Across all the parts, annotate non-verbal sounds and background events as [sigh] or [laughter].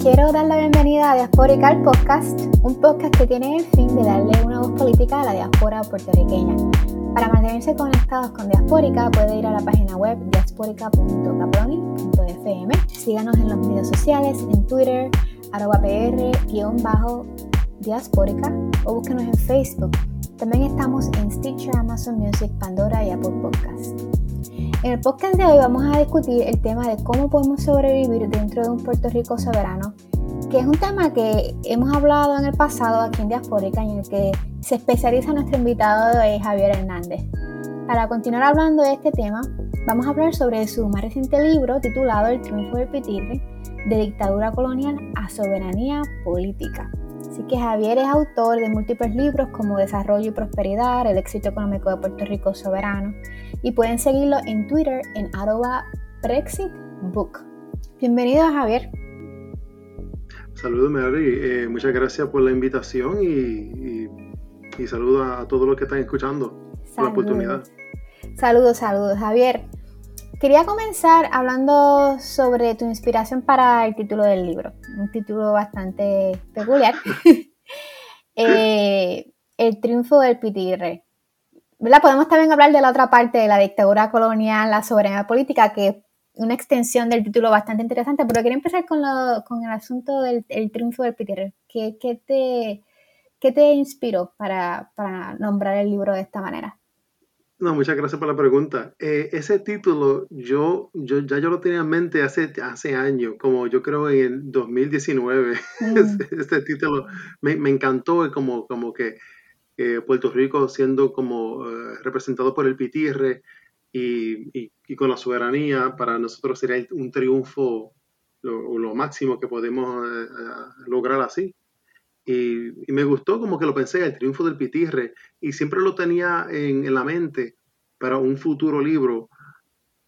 Quiero dar la bienvenida a Diaspórica al podcast, un podcast que tiene el fin de darle una voz política a la diáspora puertorriqueña. Para mantenerse conectados con Diaspórica puede ir a la página web diasporica.caproni.fm. Síganos en los medios sociales, en Twitter, arroba pr-diaspórica o búsquenos en Facebook. También estamos en Stitcher, Amazon Music, Pandora y Apple Podcasts. En el podcast de hoy vamos a discutir el tema de cómo podemos sobrevivir dentro de un Puerto Rico soberano, que es un tema que hemos hablado en el pasado aquí en Diaspórica y en el que se especializa nuestro invitado de hoy, Javier Hernández. Para continuar hablando de este tema, vamos a hablar sobre su más reciente libro titulado El triunfo del pitirre, de dictadura colonial a soberanía política. Así que Javier es autor de múltiples libros como Desarrollo y Prosperidad, El éxito económico de Puerto Rico soberano, y pueden seguirlo en Twitter en arroba brexitbook. Bienvenido Javier. Saludos Mary, eh, muchas gracias por la invitación y, y, saludos a todos los que están escuchando por la oportunidad. Saludos, saludos Javier. Quería comenzar hablando sobre tu inspiración para el título del libro, un título bastante peculiar. [laughs] Eh, el triunfo del pitirre. Podemos también hablar de la otra parte de la dictadura colonial, la soberanía política, que es una extensión del título bastante interesante, pero quería empezar con, con el asunto del triunfo del Peter. ¿Qué, te, qué te inspiró para, nombrar el libro de esta manera? No, muchas gracias por la pregunta. Eh, ese título yo, yo ya yo lo tenía en mente hace, hace años, como yo creo en el 2019. [laughs] Mm. este, título me, me, encantó, como, como que eh, Puerto Rico siendo como eh, representado por el Pitirre y, con la soberanía, para nosotros sería un triunfo lo, lo máximo que podemos lograr así. Y, me gustó como que lo pensé, el triunfo del Pitirre, y siempre lo tenía en, la mente para un futuro libro,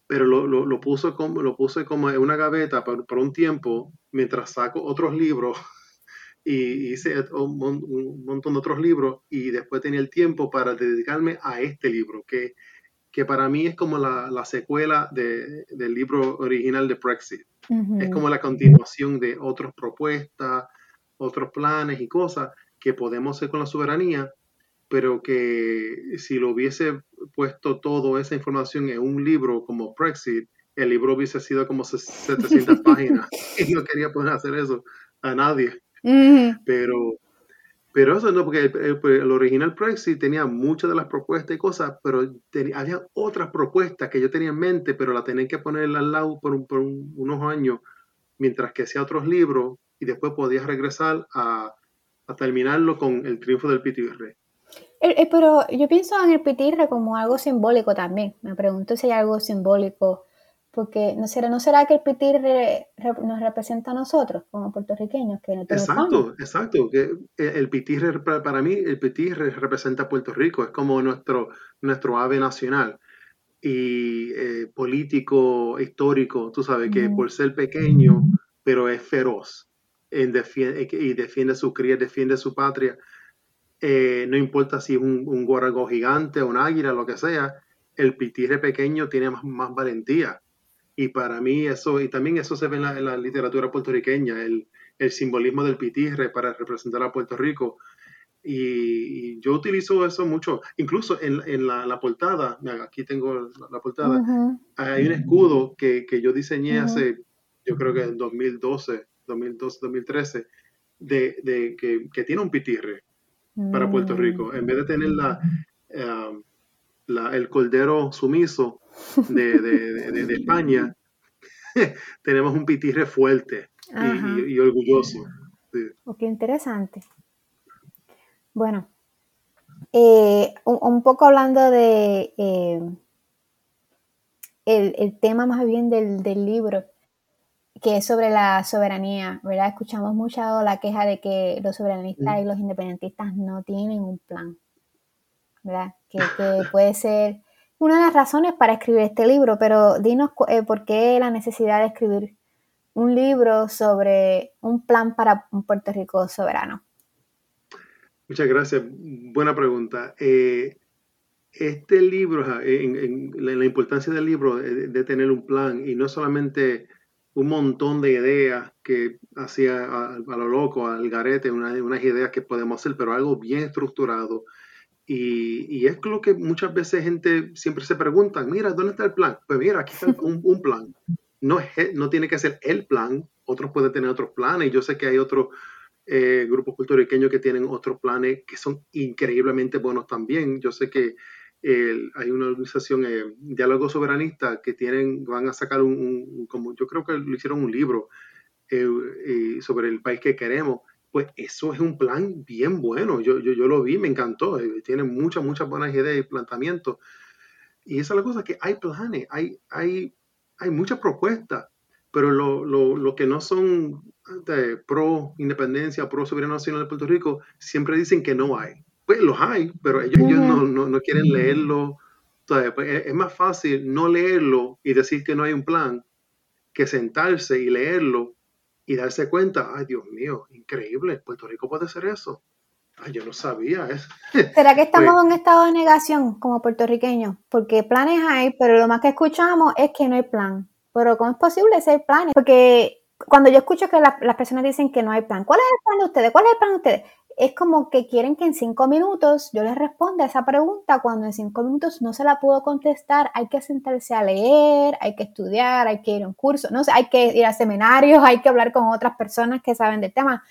pero lo, lo, puse, como, lo puse como en una gaveta por, por un tiempo, mientras saco otros libros [laughs] y hice un, montón de otros libros y después tenía el tiempo para dedicarme a este libro, que, que para mí es como la, la secuela de, del libro original de Brexit. Es como la continuación de otras propuestas, otros planes y cosas que podemos hacer con la soberanía, pero que si lo hubiese puesto toda esa información en un libro como Brexit, el libro hubiese sido como 700 [laughs] páginas. [laughs] Y no quería poder hacer eso a nadie. Pero, pero eso no, porque el, original Brexit tenía muchas de las propuestas y cosas, pero había otras propuestas que yo tenía en mente, pero la tenía que poner al lado por, unos años, mientras que hacía otros libros, y después podías regresar a, terminarlo con el triunfo del pitirre. Eh, eh, pero yo pienso en el pitirre como algo simbólico también. Me pregunto si hay algo simbólico porque ¿no será, ¿no será que el pitir nos representa a nosotros como puertorriqueños? Que exacto, exacto. Que el pitir, para mí, el pitir representa a Puerto Rico, es como nuestro, nuestro ave nacional y eh, político, histórico, tú sabes, que por ser pequeño, pero es feroz en defiende, y defiende su cría, defiende su patria. Eh, no importa si es un, un gigante, un águila, lo que sea, el pitirre pequeño tiene más, más valentía. Y para mí eso, y también eso se ve en la, literatura puertorriqueña, el, el, simbolismo del pitirre para representar a Puerto Rico. Y, yo utilizo eso mucho, incluso en, en la, la, portada, aquí tengo la, portada, hay un escudo que, que yo diseñé hace, yo creo que en 2012, 2012 2013, de, de que, que, tiene un pitirre para Puerto Rico. En vez de tener la, eh, la el cordero sumiso, de, España, [laughs] tenemos un pitirre fuerte y, orgulloso. Oh, qué interesante. Bueno, eh, un, poco hablando de eh, el, tema más bien del, libro, que es sobre la soberanía, ¿verdad? Escuchamos mucho la queja de que los soberanistas y los independentistas no tienen un plan, ¿verdad? Que, puede ser una de las razones para escribir este libro, pero dinos eh, por qué la necesidad de escribir un libro sobre un plan para un Puerto Rico soberano. Muchas gracias. Buena pregunta. Eh, este libro, en, la, importancia del libro de, tener un plan y no solamente un montón de ideas que hacía a, lo loco, al garete, unas ideas que podemos hacer, pero algo bien estructurado. Y, es lo que muchas veces gente siempre se pregunta, mira, ¿dónde está el plan? Pues mira, aquí está un, plan. No, es, no tiene que ser el plan, otros pueden tener otros planes. Yo sé que hay otros eh, grupos puertorriqueños que tienen otros planes que son increíblemente buenos también. Yo sé que hay una organización, eh, Diálogo Soberanista, que tienen, van a sacar un, como yo creo que lo hicieron un libro eh, eh, sobre el país que queremos. Pues eso es un plan bien bueno. Yo, yo, yo lo vi, me encantó. tiene muchas, muchas buenas ideas y planteamientos. Y esa es la cosa, que hay planes, hay, hay, hay muchas propuestas, pero lo, lo, lo que no son pro independencia, pro soberanía nacional de Puerto Rico, siempre dicen que no hay. Pues los hay, pero ellos, no, quieren leerlo. Pues, es más fácil no leerlo y decir que no hay un plan que sentarse y leerlo y darse cuenta, ay Dios mío, increíble, Puerto Rico puede ser eso. Ay, yo no sabía eso. [laughs] ¿Será que estamos pues en un estado de negación como puertorriqueños? Porque planes hay, pero lo más que escuchamos es que no hay plan. Pero ¿cómo es posible ser planes? Porque cuando yo escucho que las personas dicen que no hay plan, ¿cuál es el plan de ustedes? ¿Cuál es el plan de ustedes? Es como que quieren que en cinco minutos yo les responda esa pregunta cuando en cinco minutos no se la puedo contestar. Hay que sentarse a leer, hay que estudiar, hay que ir a un curso, no sé, hay que ir a seminarios, hay que hablar con otras personas que saben del tema.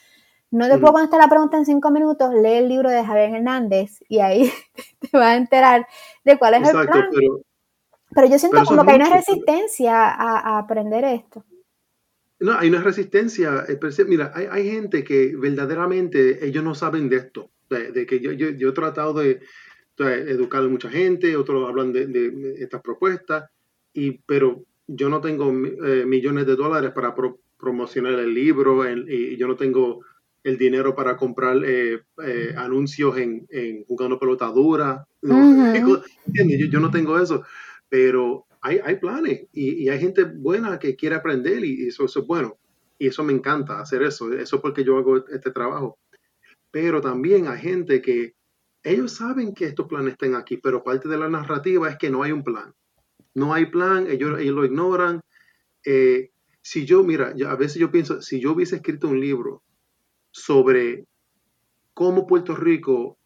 No te puedo contestar la pregunta en cinco minutos, lee el libro de Javier Hernández y ahí [laughs] te vas a enterar de cuál es el plan. Pero, yo siento como que hay una resistencia a aprender esto. No, hay una resistencia. Mira, hay, gente que verdaderamente ellos no saben de esto. De, que yo, yo, he tratado de, educar a mucha gente, otros hablan de, estas propuestas, y, pero yo no tengo eh, millones de dólares para promocionar el libro y yo no tengo el dinero para comprar eh, eh, anuncios en, en, jugando pelotadura. [laughs] yo, yo no tengo eso, pero hay, planes y, hay gente buena que quiere aprender y eso, es bueno. Y eso me encanta hacer eso. Eso es porque yo hago este trabajo. Pero también hay gente que ellos saben que estos planes están aquí, pero parte de la narrativa es que no hay un plan. No hay plan, ellos, ellos lo ignoran. Eh, si yo, mira, a veces yo pienso, si yo hubiese escrito un libro sobre cómo Puerto Rico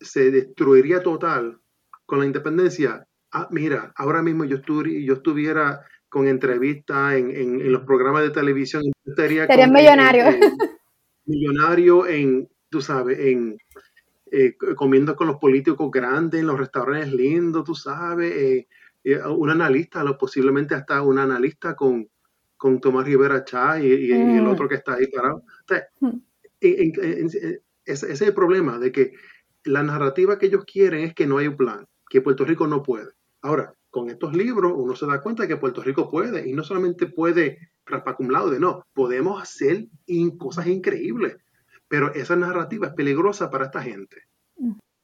se destruiría total con la independencia, ah, mira, ahora mismo yo, yo estuviera con entrevistas en, los programas de televisión, estaría millonario. [laughs] millonario en, tú sabes, en eh, comiendo con los políticos grandes, en los restaurantes lindos, tú sabes, eh, eh, un analista, lo, posiblemente hasta un analista con, con Tomás Rivera Chá y, el mm. otro que está ahí parado. Mm. ese es el problema, de que la narrativa que ellos quieren es que no hay un plan, que Puerto Rico no puede. Ahora, con estos libros uno se da cuenta que Puerto Rico puede, y no solamente puede rapacumlado de no, podemos hacer cosas increíbles, pero esa narrativa es peligrosa para esta gente.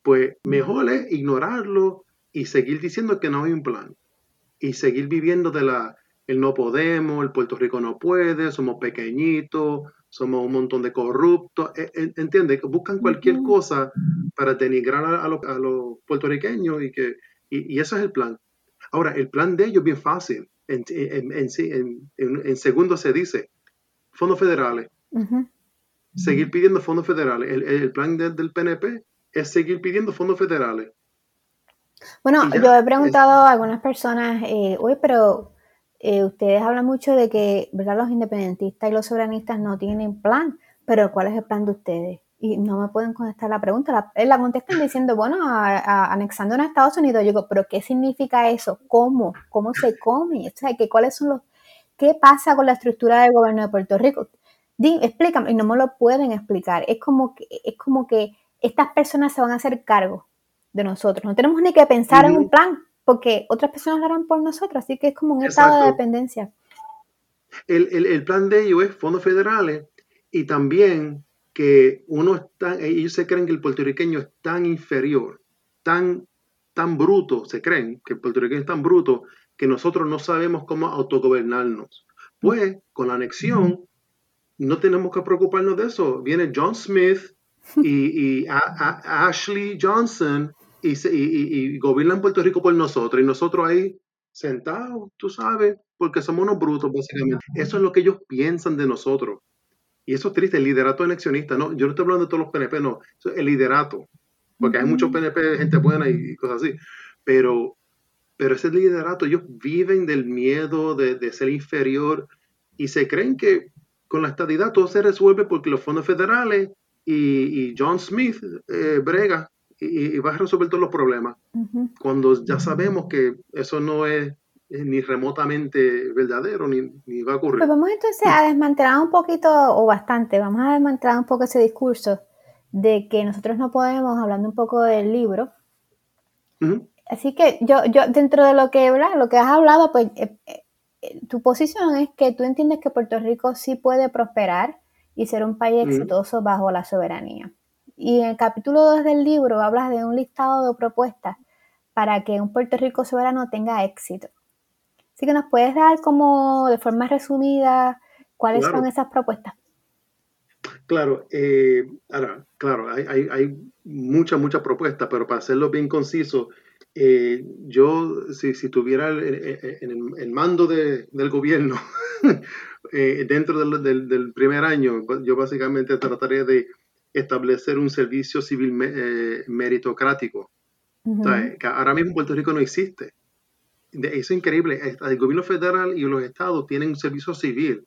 Pues mejor es ignorarlo y seguir diciendo que no hay un plan, y seguir viviendo de la, el no podemos, el Puerto Rico no puede, somos pequeñitos, somos un montón de corruptos, e, ¿entiendes? Buscan cualquier cosa para denigrar a, los puertorriqueños y que y, ese es el plan. Ahora, el plan de ellos es bien fácil. En, en, segundo se dice, fondos federales. Seguir pidiendo fondos federales. El, plan del PNP es seguir pidiendo fondos federales. Bueno, yo he preguntado a algunas personas, eh, oye, pero eh, ustedes hablan mucho de que ¿verdad? los independentistas y los soberanistas no tienen plan, pero ¿cuál es el plan de ustedes? Y no me pueden contestar la pregunta. La, eh, la contestan diciendo, bueno, anexando a Estados Unidos. Yo digo, pero ¿qué significa eso? ¿Cómo? ¿Cómo se come? O sea, que, ¿cuáles son los, qué pasa con la estructura del gobierno de Puerto Rico? Di, explícame, y no me lo pueden explicar. Es como que, es como que estas personas se van a hacer cargo de nosotros. No tenemos ni que pensar en un plan, porque otras personas lo harán por nosotros, así que es como un estado de dependencia. El, plan de ellos es fondos federales y también que uno está, ellos se creen que el puertorriqueño es tan inferior, tan, tan bruto, se creen que el puertorriqueño es tan bruto que nosotros no sabemos cómo autogobernarnos. Pues con la anexión no tenemos que preocuparnos de eso. Viene John Smith y, Ashley Johnson y, y, gobiernan Puerto Rico por nosotros y nosotros ahí sentados, tú sabes, porque somos unos brutos básicamente. Eso es lo que ellos piensan de nosotros. Y eso es triste, el liderato anexionista, no, yo no estoy hablando de todos los PNP, no, el liderato, porque hay muchos PNP, gente buena y, cosas así, pero, pero ese liderato, ellos viven del miedo de, de ser inferior y se creen que con la estadidad todo se resuelve porque los fondos federales y, John Smith eh, brega y, va a resolver todos los problemas. Cuando ya sabemos que eso no es, ni remotamente verdadero, ni, va a ocurrir. Pues vamos entonces a desmantelar un poquito, o bastante, vamos a desmantelar un poco ese discurso de que nosotros no podemos, hablando un poco del libro. Así que yo, yo dentro de lo que, lo que has hablado, pues eh, eh, tu posición es que tú entiendes que Puerto Rico sí puede prosperar y ser un país exitoso bajo la soberanía. Y en el capítulo 2 del libro hablas de un listado de propuestas para que un Puerto Rico soberano tenga éxito. Así que nos puedes dar como de forma resumida cuáles son esas propuestas. Claro, eh, ahora, claro, hay, hay, hay muchas, muchas propuestas, pero para hacerlo bien conciso, eh, yo, si, si tuviera el, el, mando de, del gobierno [laughs] eh, dentro del, del, primer año, yo básicamente trataría de establecer un servicio civil eh, meritocrático. que ahora mismo Puerto Rico no existe. Es increíble. El gobierno federal y los estados tienen un servicio civil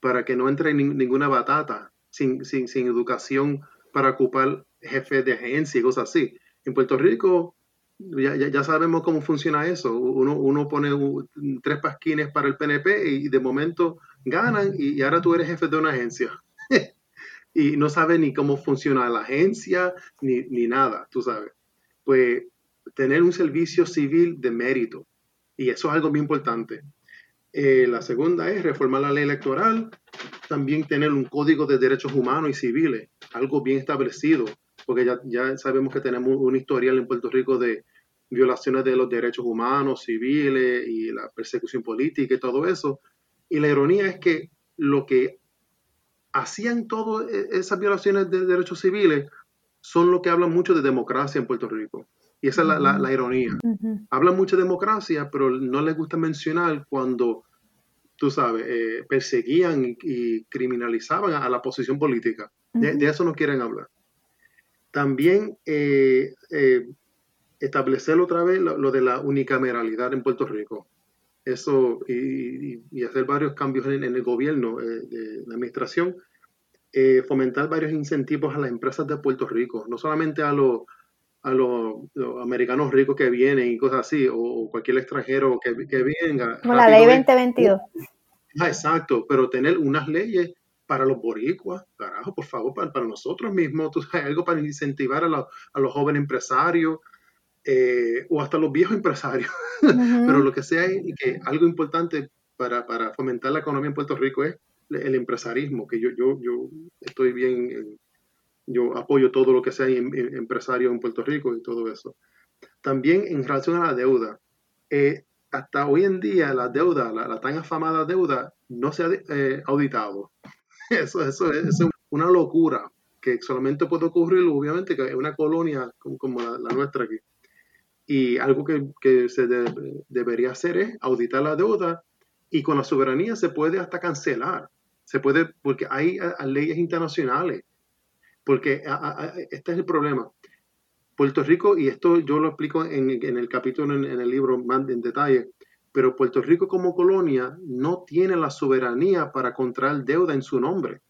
para que no entre ninguna batata sin, sin, educación para ocupar jefes de agencia y cosas así. En Puerto Rico ya, ya, sabemos cómo funciona eso. Uno, uno pone tres pasquines para el PNP y de momento ganan y, ahora tú eres jefe de una agencia. [laughs] y no sabes ni cómo funciona la agencia ni, ni, nada, tú sabes. Pues tener un servicio civil de mérito. Y eso es algo muy importante. Eh, la segunda es reformar la ley electoral, también tener un código de derechos humanos y civiles, algo bien establecido, porque ya, ya sabemos que tenemos un historial en Puerto Rico de violaciones de los derechos humanos, civiles y la persecución política y todo eso. Y la ironía es que lo que hacían todas esas violaciones de derechos civiles son lo que hablan mucho de democracia en Puerto Rico. Y esa es la, ironía. Hablan mucho de democracia, pero no les gusta mencionar cuando, tú sabes, eh, perseguían y, criminalizaban a, la posición política. de, eso no quieren hablar. También eh, eh, establecer otra vez lo, de la unicameralidad en Puerto Rico. Eso y, hacer varios cambios en, el gobierno de la administración. Fomentar varios incentivos a las empresas de Puerto Rico, no solamente a los a los, americanos ricos que vienen y cosas así, o, cualquier extranjero que, que venga. Como la ley 2022. Ah, exacto, pero tener unas leyes para los boricuas, carajo, por favor, para, para nosotros mismos, tú sabes, algo para incentivar a, a los jóvenes empresarios, eh, o hasta los viejos empresarios. [laughs] Pero lo que sea y que algo importante para, para, fomentar la economía en Puerto Rico es el empresarismo, que yo, yo, yo estoy bien, yo apoyo todo lo que sea en, empresario en Puerto Rico y todo eso. También en relación a la deuda, eh, hasta hoy en día la deuda, la, tan afamada deuda, no se ha eh, auditado. [laughs] Eso, eso, es una locura que solamente puede ocurrir, obviamente, que es una colonia como, la, nuestra aquí. Y algo que, se debería hacer es auditar la deuda y con la soberanía se puede hasta cancelar. Se puede, porque hay leyes internacionales. Porque este es el problema. Puerto Rico, y esto yo lo explico en, el capítulo, en, el libro más en detalle, pero Puerto Rico como colonia no tiene la soberanía para contraer deuda en su nombre.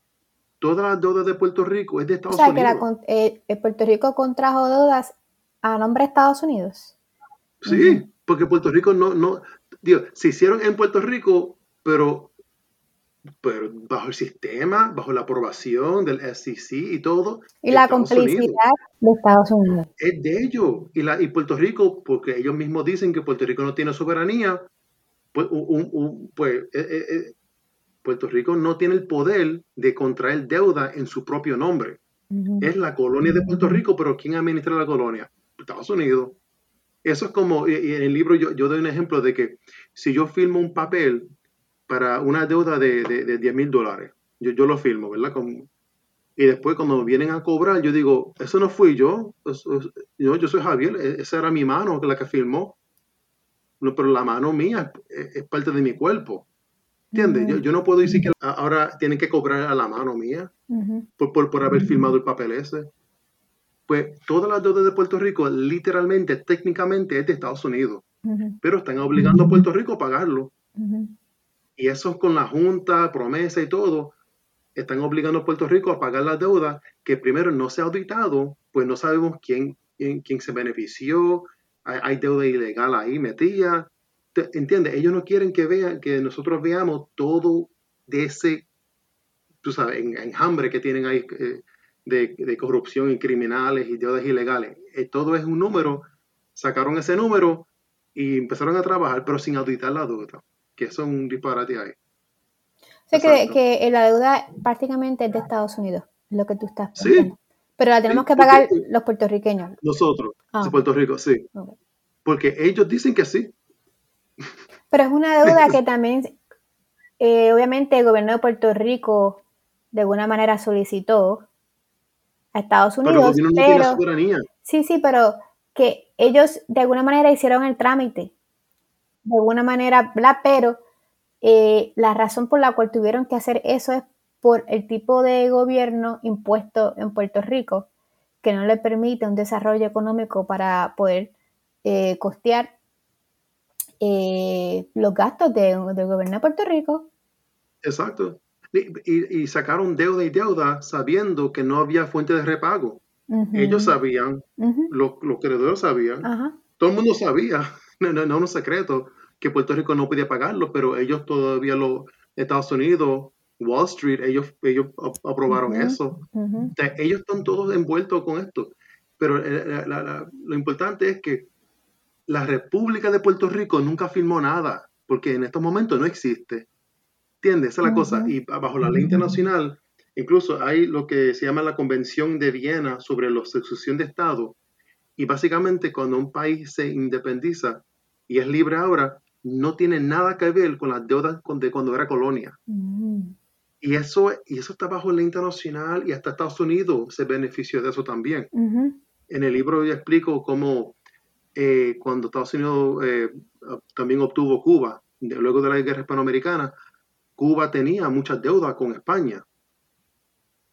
Toda la deuda de Puerto Rico es de Estados Unidos. O sea, que eh, Puerto Rico contrajo deudas a nombre de Estados Unidos. Sí, porque Puerto Rico no, no, digo, se hicieron en Puerto Rico, pero bajo el sistema, bajo la aprobación del SEC y todo. Y la complicidad de Estados Unidos. Es de ellos. Y, la, y Puerto Rico, porque ellos mismos dicen que Puerto Rico no tiene soberanía, pues, un, pues eh, eh, eh, Puerto Rico no tiene el poder de contraer deuda en su propio nombre. Es la colonia de Puerto Rico, pero ¿quién administra la colonia? Estados Unidos. Eso es como, y en el libro yo, doy un ejemplo de que si yo filmo un papel para una deuda de, de, 10 mil dólares, yo, yo, lo filmo, ¿verdad? y después cuando vienen a cobrar, yo digo, eso no fui yo, yo, yo soy Javier, e, esa era mi mano la que filmó. No, pero la mano mía es, parte de mi cuerpo. ¿Entiendes? yo, no puedo decir que ahora tienen que cobrar a la mano mía por, por, por, haber filmado el papel ese. Pues todas las deudas de Puerto Rico, literalmente, técnicamente, es de Estados Unidos. Pero están obligando a Puerto Rico a pagarlo. Y eso con la Junta, promesa y todo, están obligando a Puerto Rico a pagar las deudas que primero no se ha auditado, pues no sabemos quién, quién, se benefició, hay, deuda ilegal ahí metida. ¿Entiendes? Ellos no quieren que vean, que nosotros veamos todo de ese, tú sabes, enjambre que tienen ahí eh, de, corrupción y criminales y deudas ilegales. Eh, todo es un número, sacaron ese número y empezaron a trabajar, pero sin auditar la deuda, que eso es un disparate ahí. O sea que, que, la deuda prácticamente es de Estados Unidos, lo que tú estás pensando. Pero la tenemos que pagar los puertorriqueños. Nosotros, ah. de Puerto Rico, sí. Porque ellos dicen que sí. Pero es una deuda que [laughs] también, eh, obviamente, el gobierno de Puerto Rico de alguna manera solicitó a Estados Unidos. Pero, Sí, sí, pero que ellos de alguna manera hicieron el trámite. De alguna manera, bla, pero eh, la razón por la cual tuvieron que hacer eso es por el tipo de gobierno impuesto en Puerto Rico, que no le permite un desarrollo económico para poder eh, costear eh, los gastos del gobierno de Puerto Rico. Exacto. Y, sacaron deuda y deuda sabiendo que no había fuente de repago. Ellos sabían, los, los, creadores sabían, todo el mundo sabía, no, no, no, un secreto, que Puerto Rico no podía pagarlo, pero ellos todavía, los Estados Unidos, Wall Street, ellos, ellos aprobaron eso. ellos están todos envueltos con esto. Pero eh, lo importante es que la República de Puerto Rico nunca firmó nada, porque en estos momentos no existe. ¿Entiendes? Esa es la cosa. Y bajo la ley internacional, incluso hay lo que se llama la Convención de Viena sobre la sucesión de Estado. Y básicamente cuando un país se independiza y es libre ahora, no tiene nada que ver con las deudas de cuando era colonia. Y eso, y eso está bajo la internacional y hasta Estados Unidos se benefició de eso también. En el libro yo explico cómo eh, cuando Estados Unidos eh, también obtuvo Cuba, luego de la guerra hispanoamericana, Cuba tenía muchas deudas con España.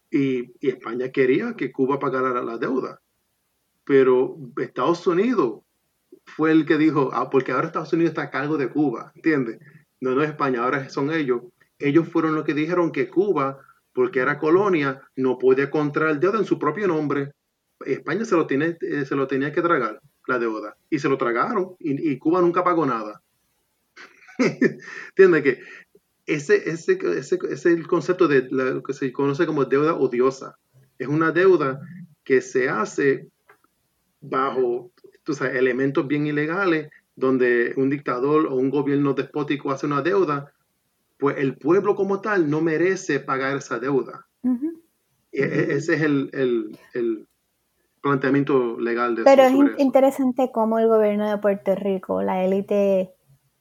Y, España quería que Cuba pagara la, deuda. Pero Estados Unidos fue el que dijo, ah, porque ahora Estados Unidos está a cargo de Cuba, ¿entiendes? No, no es España, ahora son ellos ellos fueron los que dijeron que Cuba, porque era colonia, no podía contraer deuda en su propio nombre. España se lo, tiene, eh, se lo tenía que tragar, la deuda, y se lo tragaron, y, Cuba nunca pagó nada. [laughs] ¿Entiendes? Que ese, ese, ese, es el concepto de lo que se conoce como deuda odiosa. Es una deuda que se hace bajo elementos bien ilegales, donde un dictador o un gobierno despótico hace una deuda pues el pueblo como tal no merece pagar esa deuda. E, ese es el, planteamiento legal de Pero es interesante cómo el gobierno de Puerto Rico, la élite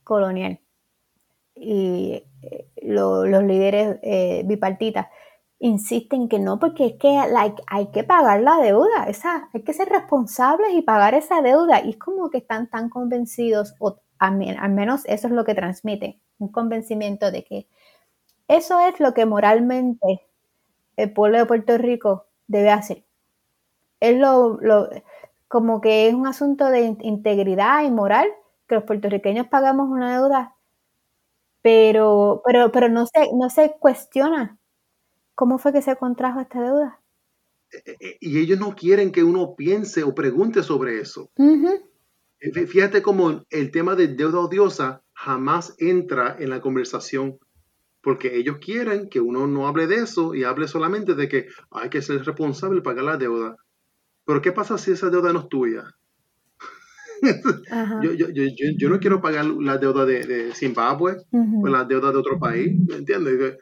colonial y eh, los líderes eh, bipartitas insisten que no, porque es que hay que pagar la deuda, esa, hay que ser responsables y pagar esa deuda. Y es como que están tan convencidos, o al menos eso es lo que transmiten, un convencimiento de que eso es lo que moralmente el pueblo de Puerto Rico debe hacer. Es lo, como que es un asunto de integridad y moral que los puertorriqueños pagamos una deuda, pero, pero, pero no se, no se cuestiona cómo fue que se contrajo esta deuda. Eh, eh, y ellos no quieren que uno piense o pregunte sobre eso. Fíjate cómo el tema de deuda odiosa jamás entra en la conversación porque ellos quieren que uno no hable de eso y hable solamente de que hay que ser responsable y pagar la deuda. Pero ¿qué pasa si esa deuda no es tuya? [laughs] yo, yo, yo, yo, no quiero pagar la deuda de, Zimbabue o la deuda de otro país, ¿me entiendes?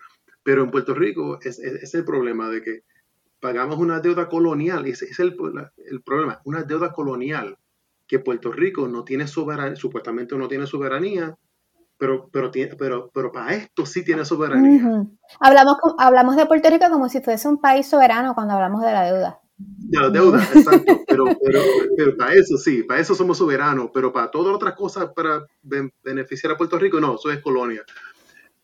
Pero en Puerto Rico es, es, el problema de que pagamos una deuda colonial, ese es el, el problema, una deuda colonial que Puerto Rico no tiene soberanía, supuestamente no tiene soberanía, pero, pero, pero, pero para esto sí tiene soberanía. hablamos, hablamos de Puerto Rico como si fuese un país soberano cuando hablamos de la deuda. De la deuda, exacto. Pero, pero, pero, para eso sí, para eso somos soberanos, pero para todas otras cosas, para beneficiar a Puerto Rico, no, eso es colonia.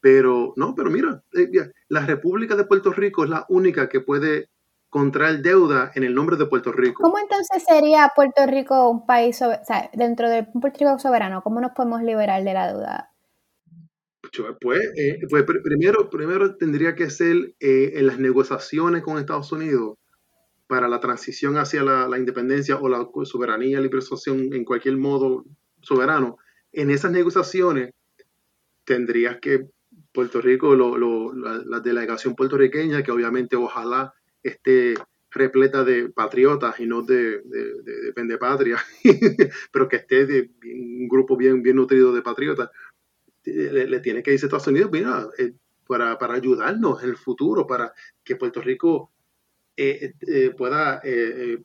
Pero, no, pero mira, eh, la República de Puerto Rico es la única que puede contraer deuda en el nombre de Puerto Rico. ¿Cómo entonces sería Puerto Rico un país, o sea, dentro de Puerto Rico soberano, cómo nos podemos liberar de la deuda? Pues, eh, pues primero, primero tendría que ser eh, en las negociaciones con Estados Unidos para la transición hacia la, independencia o la soberanía, liberación en cualquier modo soberano. En esas negociaciones tendrías que Puerto Rico, la, la, delegación puertorriqueña, que obviamente ojalá esté repleta de patriotas y no de, de, de, patria, [laughs] pero que esté de, un grupo bien, nutrido de patriotas, le, tiene que decir a Estados Unidos, mira, eh, para, para, ayudarnos en el futuro, para que Puerto Rico eh, eh, pueda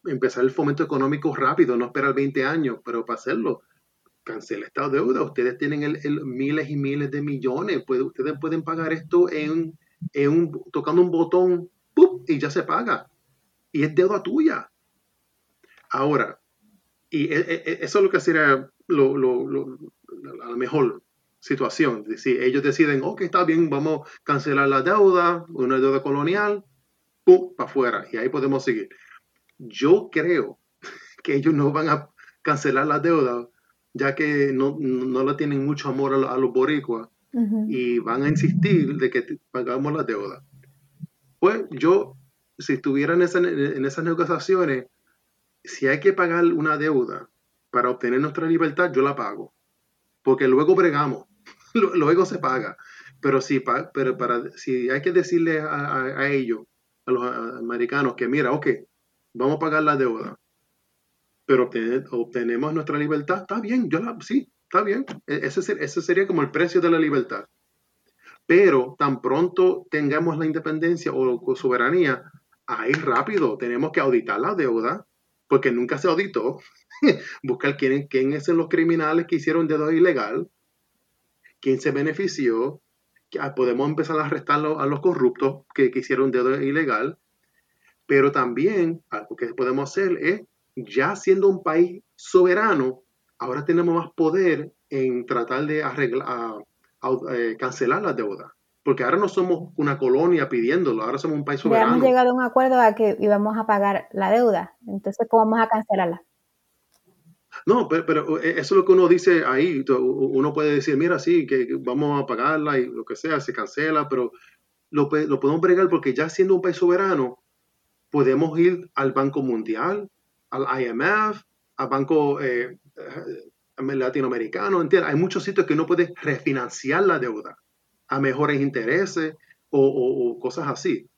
empezar el fomento económico rápido, no esperar 20 años, pero para hacerlo, cancela esta deuda. Ustedes tienen el, miles y miles de millones, ustedes pueden pagar esto en, un, tocando un botón y ya se paga. Y es deuda tuya. Ahora, y e, e, e, eso es lo que sería la mejor situación. Si ellos deciden, ok, está bien, vamos a cancelar la deuda, una deuda colonial, ¡pum! para afuera. Y ahí podemos seguir. Yo creo [laughs] que ellos no van a cancelar la deuda, ya que no, no le tienen mucho amor a, los boricuas y van a insistir de que pagamos la deuda. Pues yo, si estuviera en, en esas negociaciones, si hay que pagar una deuda para obtener nuestra libertad, yo la pago. Porque luego bregamos, [laughs] luego se paga. Pero si, pero para, si hay que decirle a, ellos, a los americanos, que mira, ok, vamos a pagar la deuda, pero obtenemos nuestra libertad, está bien, yo la, sí, está bien. E, ese, ese sería como el precio de la libertad. Pero tan pronto tengamos la independencia o soberanía, ahí rápido tenemos que auditar la deuda, porque nunca se auditó. [laughs] Buscar quién, quién son los criminales que hicieron deuda ilegal, quién se benefició. Ah, podemos empezar a arrestar a los corruptos que, que hicieron deuda ilegal. Pero también algo que podemos hacer es, ya siendo un país soberano, ahora tenemos más poder en tratar de arreglar, eh, cancelar la deuda. Porque ahora no somos una colonia pidiéndolo, ahora somos un país soberano. Ya hemos llegado a un acuerdo a que íbamos a pagar la deuda. Entonces, ¿cómo vamos a cancelarla? No, pero, eh, eso es lo que uno dice ahí. Uno puede decir, mira, sí, que vamos a pagarla y lo que sea, se cancela, pero lo, lo podemos bregar porque ya siendo un país soberano, podemos ir al Banco Mundial, al IMF, al Banco eh, latinoamericano, ¿entiendes? Hay muchos sitios que no puedes refinanciar la deuda a mejores intereses o, cosas así.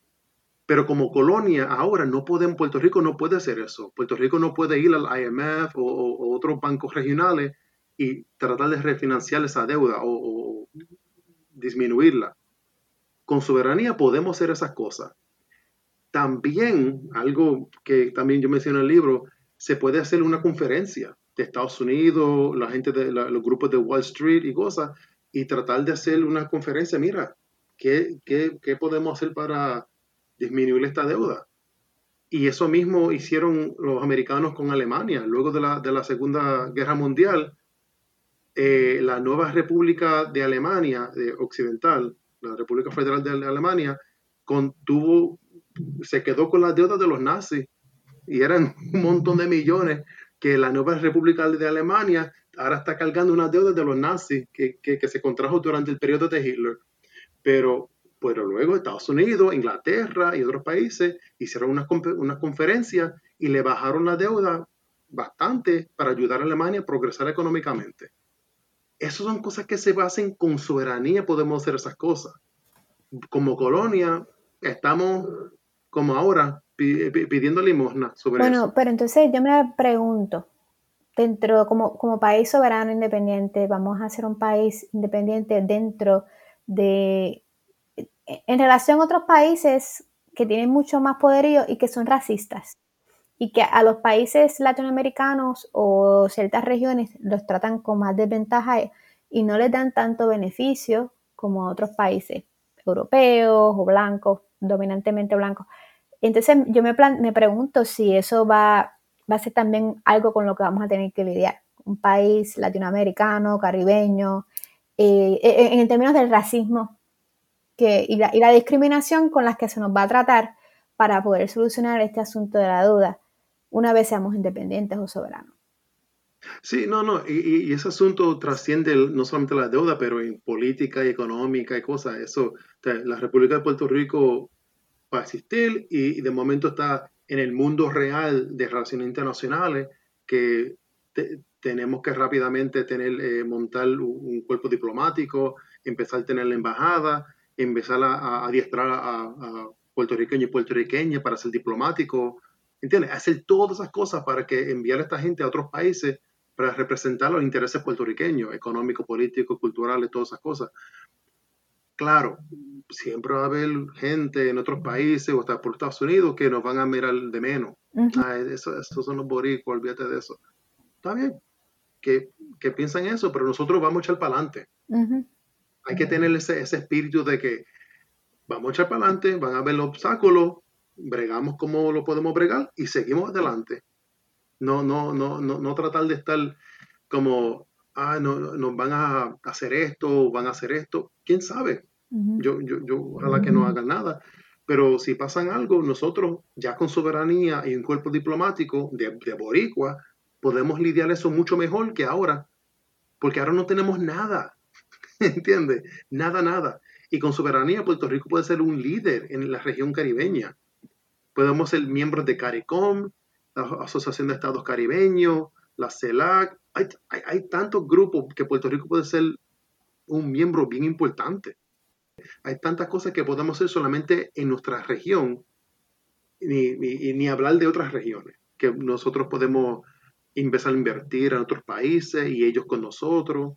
Pero como colonia ahora no pueden, Puerto Rico no puede hacer eso. Puerto Rico no puede ir al IMF o, otros bancos regionales y tratar de refinanciar esa deuda o, disminuirla. Con soberanía podemos hacer esas cosas. También, algo que también yo menciono en el libro, se puede hacer una conferencia de Estados Unidos, la gente de los grupos de Wall Street y cosas, y tratar de hacer una conferencia, mira, ¿qué, qué, podemos hacer para disminuir esta deuda? Y eso mismo hicieron los americanos con Alemania. Luego de la, de la Segunda Guerra Mundial, eh, la nueva República de Alemania, de Occidental, la República Federal de Alemania, contuvo, se quedó con las deudas de los nazis. Y eran [laughs] un montón de millones que la nueva República de Alemania ahora está cargando una deuda de los nazis que, se contrajo durante el periodo de Hitler. Pero, pero luego Estados Unidos, Inglaterra y otros países hicieron una, una conferencia y le bajaron la deuda bastante para ayudar a Alemania a progresar económicamente. Esas son cosas que se basen con soberanía, podemos hacer esas cosas. Como colonia, estamos como ahora pidiendo limosna sobre bueno, pero entonces yo me pregunto, dentro, como, como país soberano independiente, vamos a ser un país independiente dentro de, en relación a otros países que tienen mucho más poderío y que son racistas y que a los países latinoamericanos o ciertas regiones los tratan con más desventaja y no les dan tanto beneficio como a otros países europeos o blancos, dominantemente blancos. Entonces yo me, me pregunto si eso va, va a ser también algo con lo que vamos a tener que lidiar. Un país latinoamericano, caribeño, eh, en, términos del racismo que, y, la, y la discriminación con las que se nos va a tratar para poder solucionar este asunto de la duda una vez seamos independientes o soberanos. Sí, no, no, y, ese asunto trasciende no solamente la deuda, pero en política y económica y cosas. Eso, la República de Puerto Rico va a existir y, de momento está en el mundo real de relaciones internacionales que tenemos que rápidamente tener, eh, montar un, cuerpo diplomático, empezar a tener la embajada, empezar a, adiestrar a, a puertorriqueños y puertorriqueñas para ser diplomático, ¿Entiendes? Hacer todas esas cosas para que enviar a esta gente a otros países para representar los intereses puertorriqueños, económicos, políticos, culturales, todas esas cosas. Claro, siempre va a haber gente en otros países o hasta por Estados Unidos que nos van a mirar de menos. eso, son los boricuas, olvídate de eso. Está bien, que, que piensan eso, pero nosotros vamos a echar para adelante. Hay que tener ese, ese espíritu de que vamos a echar para adelante, van a ver los obstáculos, bregamos como lo podemos bregar y seguimos adelante. No, no, no, no, no tratar de estar como, ah, no, nos van a hacer esto, van a hacer esto. ¿Quién sabe? yo, yo, yo, ojalá que no hagan nada. Pero si pasan algo, nosotros ya con soberanía y un cuerpo diplomático de, de boricua, podemos lidiar eso mucho mejor que ahora. Porque ahora no tenemos nada. [laughs] ¿Entiendes? Nada, nada. Y con soberanía Puerto Rico puede ser un líder en la región caribeña podemos ser miembros de CARICOM, la Asociación de Estados Caribeños, la CELAC. Hay, tantos grupos que Puerto Rico puede ser un miembro bien importante. Hay tantas cosas que podemos hacer solamente en nuestra región, ni, ni, hablar de otras regiones, que nosotros podemos empezar a invertir en otros países y ellos con nosotros.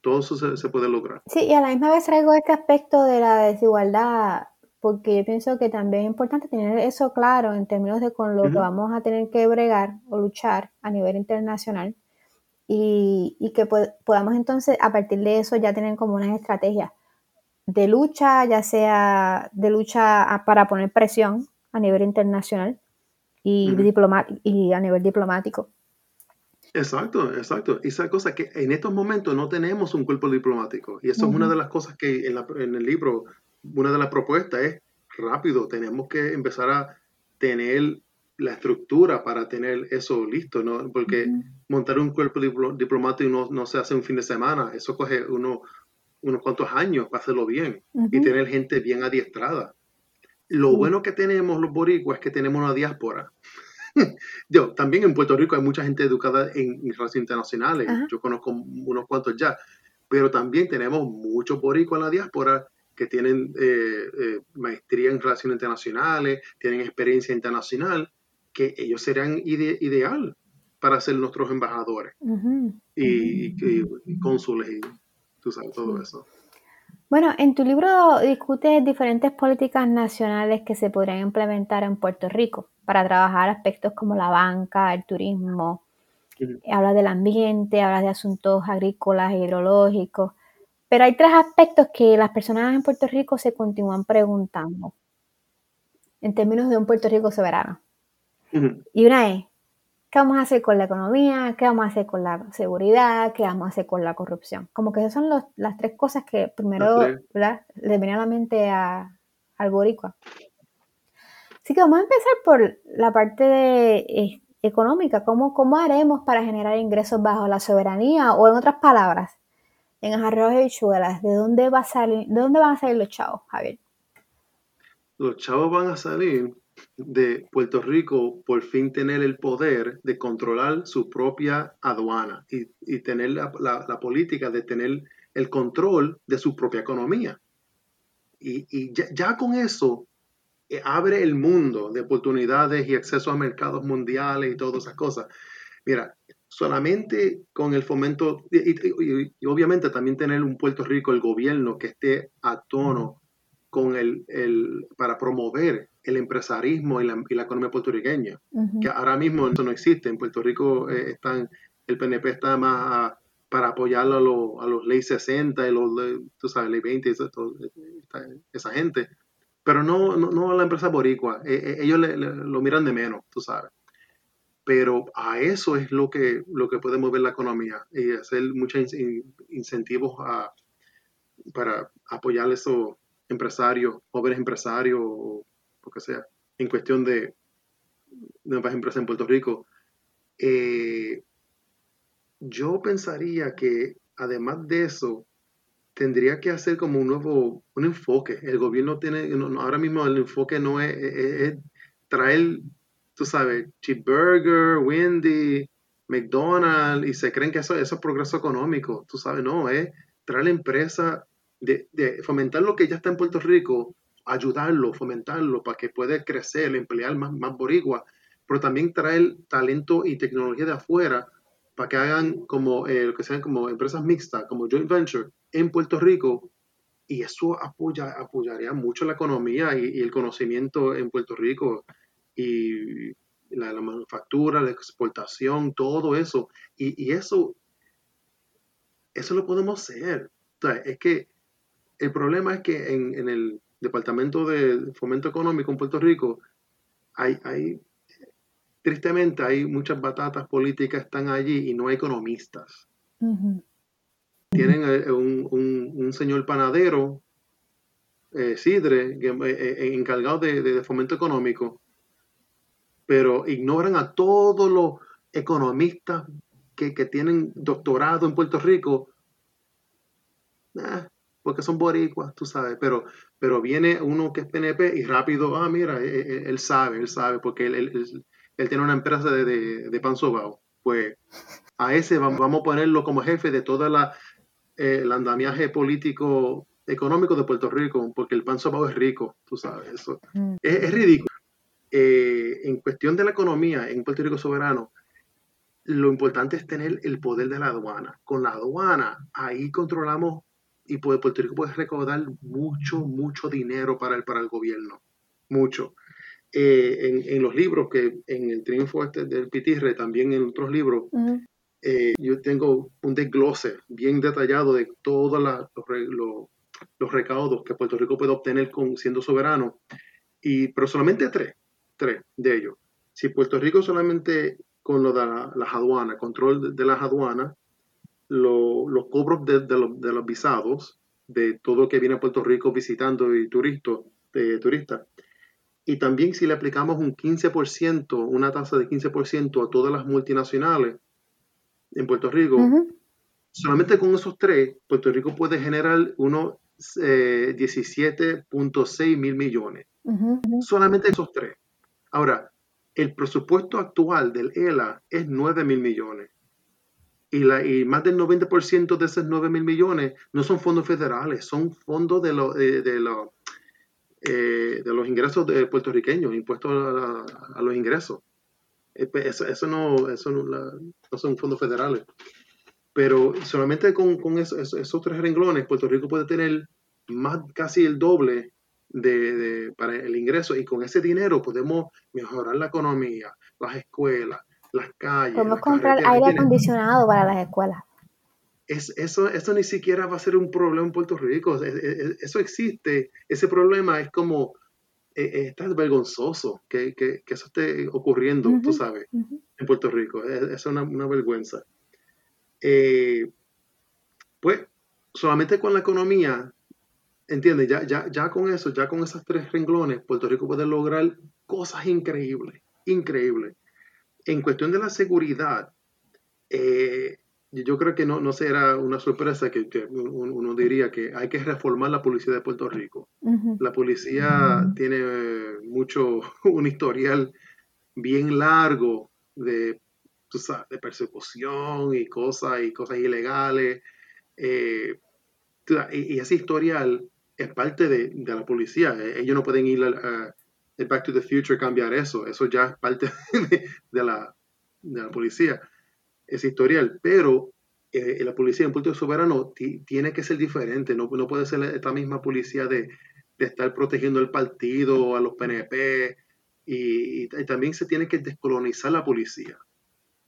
Todo eso se, se, puede lograr. Sí, y a la misma vez traigo este aspecto de la desigualdad porque yo pienso que también es importante tener eso claro en términos de con lo que vamos a tener que bregar o luchar a nivel internacional y, que podamos entonces a partir de eso ya tener como unas estrategias de lucha, ya sea de lucha para poner presión a nivel internacional y, y a nivel diplomático. Exacto, exacto. Y esa cosa que en estos momentos no tenemos un cuerpo diplomático. Y eso es una de las cosas que en, en el libro una de las propuestas es rápido, tenemos que empezar a tener la estructura para tener eso listo, ¿no? Porque montar un cuerpo diplomático no, no, se hace un fin de semana, eso coge uno, unos cuantos años para hacerlo bien y tener gente bien adiestrada. Lo bueno que tenemos los boricuas es que tenemos una diáspora. [laughs] Yo, también en Puerto Rico hay mucha gente educada en, relaciones internacionales, yo conozco unos cuantos ya, pero también tenemos muchos boricuas en la diáspora que tienen eh, eh, maestría en relaciones internacionales, tienen experiencia internacional, que ellos serían ideal para ser nuestros embajadores y, cónsules y tú sabes, todo eso. Bueno, en tu libro discutes diferentes políticas nacionales que se podrían implementar en Puerto Rico para trabajar aspectos como la banca, el turismo, hablas del ambiente, hablas de asuntos agrícolas, hidrológicos. Pero hay tres aspectos que las personas en Puerto Rico se continúan preguntando en términos de un Puerto Rico soberano. Y una es, ¿qué vamos a hacer con la economía? ¿Qué vamos a hacer con la seguridad? ¿Qué vamos a hacer con la corrupción? Como que esas son las tres cosas que primero le venían a la mente a, al boricua. Así que vamos a empezar por la parte de, eh, económica. ¿Cómo, ¿Cómo haremos para generar ingresos bajo la soberanía? O en otras palabras, en arroz y ¿de dónde, va a salir, ¿de dónde van a salir los chavos, Javier? Los chavos van a salir de Puerto Rico por fin tener el poder de controlar su propia aduana y, tener la, política de tener el control de su propia economía. Y, ya, con eso eh, abre el mundo de oportunidades y acceso a mercados mundiales y todas esas cosas. Mira, solamente con el fomento, y, obviamente también tener un Puerto Rico, el gobierno que esté a tono con el, el para promover el empresarismo y la, y la economía puertorriqueña, que ahora mismo eso no existe. En Puerto Rico eh, están, el PNP está más para apoyar a, a los ley 60 y los, tú sabes, ley 20, esa gente, pero no, no, a la empresa boricua, eh, eh, ellos lo miran de menos, tú sabes pero a eso es lo que, lo que puede mover la economía y hacer muchos incentivos para apoyar a esos empresarios, jóvenes empresarios, o lo que sea, en cuestión de nuevas empresas en Puerto Rico. Eh, yo pensaría que además de eso, tendría que hacer como un nuevo un enfoque. El gobierno tiene, ahora mismo el enfoque no es traer tú sabes, Cheeseburger, Wendy, McDonald's, y se creen que eso, eso es progreso económico. Tú sabes, no, es traer la empresa, de, fomentar lo que ya está en Puerto Rico, ayudarlo, fomentarlo para que pueda crecer, emplear más, más boricua, pero también traer talento y tecnología de afuera para que hagan como, eh, que sean como empresas mixtas, como joint venture en Puerto Rico, y eso apoya, apoyaría mucho la economía y el conocimiento en Puerto Rico y la, manufactura, la exportación, todo eso. Y, eso, eso lo podemos hacer. es que el problema es que en, el Departamento de Fomento Económico en Puerto Rico hay, hay tristemente hay muchas batatas políticas están allí y no hay economistas. Tienen eh, un, señor panadero, eh, Sidre, eh, encargado de, fomento económico, pero ignoran a todos los economistas que, tienen doctorado en Puerto Rico, eh, porque son boricuas, tú sabes, pero, pero viene uno que es PNP y rápido, ah, mira, eh, eh, él, sabe, él sabe, porque él, tiene una empresa de, de, pan sobao. Pues a ese vamos a ponerlo como jefe de toda la el andamiaje político económico de Puerto Rico, porque el pan sobao es rico, tú sabes, eso mm. es ridículo. Eh, en cuestión de la economía en Puerto Rico soberano, lo importante es tener el poder de la aduana. Con la aduana, ahí controlamos y Puerto Rico puede recaudar mucho, mucho dinero para el, para el gobierno. Mucho. Eh, en, los libros, que en el triunfo este del Pitirre, también en otros libros, eh, yo tengo un desglose bien detallado de todos los, los, recaudos que Puerto Rico puede obtener con, siendo soberano, y, pero solamente tres tres de ellos. Si Puerto Rico solamente con lo de las aduanas, control de, las aduanas, los cobros de, los, visados, de todo que viene a Puerto Rico visitando y turistas, turistas. Y también si le aplicamos un 15%, una tasa de 15% a todas las multinacionales en Puerto Rico, solamente con esos tres, Puerto Rico puede generar unos 17.6 eh, mil millones. Solamente esos tres. Ahora, el presupuesto actual del ELA es 9 mil millones. Y, la, y, más del 90% de esos 9 mil millones no son fondos federales, son fondos de, eh, de, eh, de los ingresos de puertorriqueños, impuestos a, los ingresos. Eh, pues, eso, no, eso no, son fondos federales. Pero solamente con, esos, esos, tres renglones, Puerto Rico puede tener más casi el doble de, para el ingreso y con ese dinero podemos mejorar la economía, las escuelas, las calles. Podemos comprar aire acondicionado para las escuelas. Es, eso, eso ni siquiera va a ser un problema en Puerto Rico. eso existe. Ese problema es como, eh, está vergonzoso que, que, eso esté ocurriendo, tú sabes, en Puerto Rico. Es, una, una, vergüenza. Eh, pues solamente con la economía ¿Entiendes? Ya, ya, ya con eso, ya con esos tres renglones, Puerto Rico puede lograr cosas increíbles, increíbles. En cuestión de la seguridad, eh, yo creo que no, no será una sorpresa que, uno, diría que hay que reformar la policía de Puerto Rico. La policía tiene mucho, [laughs] un historial bien largo de, de persecución y cosas y cosas ilegales. Eh, y, y, ese historial es parte de, la policía. E, ellos no pueden ir a, Back to the Future cambiar eso. Eso ya es parte [laughs] de, la, policía. ese historial, pero eh, la policía en Puerto Soberano tiene que ser diferente, no, no puede ser esta misma policía de, de estar protegiendo el partido, a los PNP, y, también se tiene que descolonizar la policía,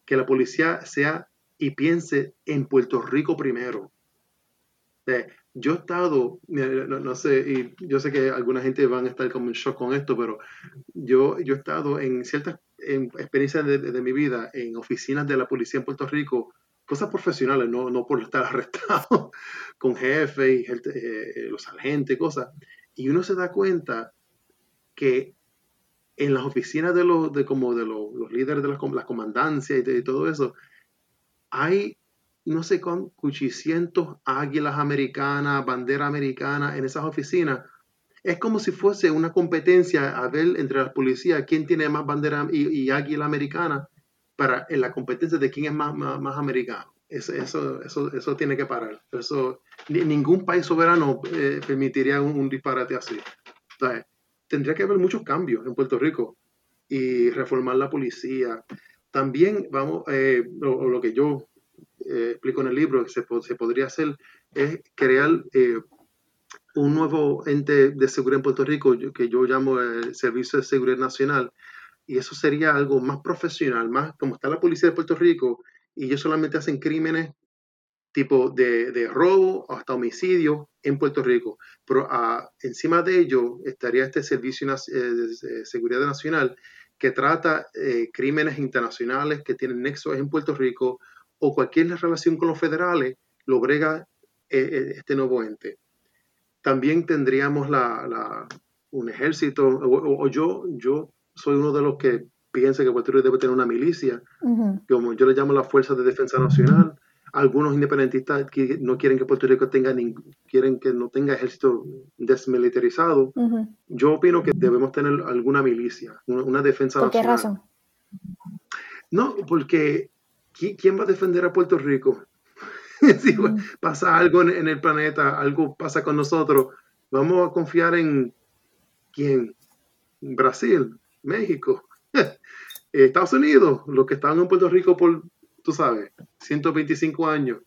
que la policía sea y piense en Puerto Rico primero. Yo he estado, no, sé, y yo sé que alguna gente van a estar como en shock con esto, pero yo, yo he estado en ciertas experiencias de, de, mi vida en oficinas de la policía en Puerto Rico cosas profesionales, no, no por estar [laughs] arrestado con jefe y eh, los agentes, cosas. Y uno se da cuenta que en las oficinas de los, de como de los, líderes de las, las comandancias y, de, todo eso, hay no sé cuántos cuchicientos águilas americanas, bandera americana en esas oficinas. Es como si fuese una competencia a ver entre las policías quién tiene más bandera y, y águila americana para en la competencia de quién es más, más, americano. Eso, eso, eso, tiene que parar. Eso, ningún país soberano eh, permitiría un, disparate así. tendría que haber muchos cambios en Puerto Rico y reformar la policía. También, vamos, eh, lo, que yo eh, explico en el libro que se, podría hacer es crear un nuevo ente de seguridad en Puerto Rico que yo llamo el Servicio de Seguridad Nacional, y eso sería algo más profesional, más como está la policía de Puerto Rico y ellos solamente hacen crímenes tipo de, robo hasta homicidio en Puerto Rico. Pero ah, encima de ello estaría este Servicio eh, de Seguridad Nacional que trata eh, crímenes internacionales que tienen nexos en Puerto Rico o cualquier relación con los federales, lo brega eh, este nuevo ente. También tendríamos la, un ejército, o, o, yo, yo soy uno de los que piensa que Puerto Rico debe tener una milicia, como yo le llamo la Fuerza de Defensa Nacional. Algunos independentistas que no quieren que Puerto Rico tenga ni, quieren que no tenga ejército desmilitarizado. Yo opino que debemos tener alguna milicia, una, defensa nacional. ¿Por qué razón? No, porque ¿quién va a defender a Puerto Rico? [laughs] si pasa algo en, el planeta, algo pasa con nosotros, vamos a confiar en quién? Brasil, México, [laughs] Estados Unidos, los que estaban en Puerto Rico por, tú sabes, 125 años,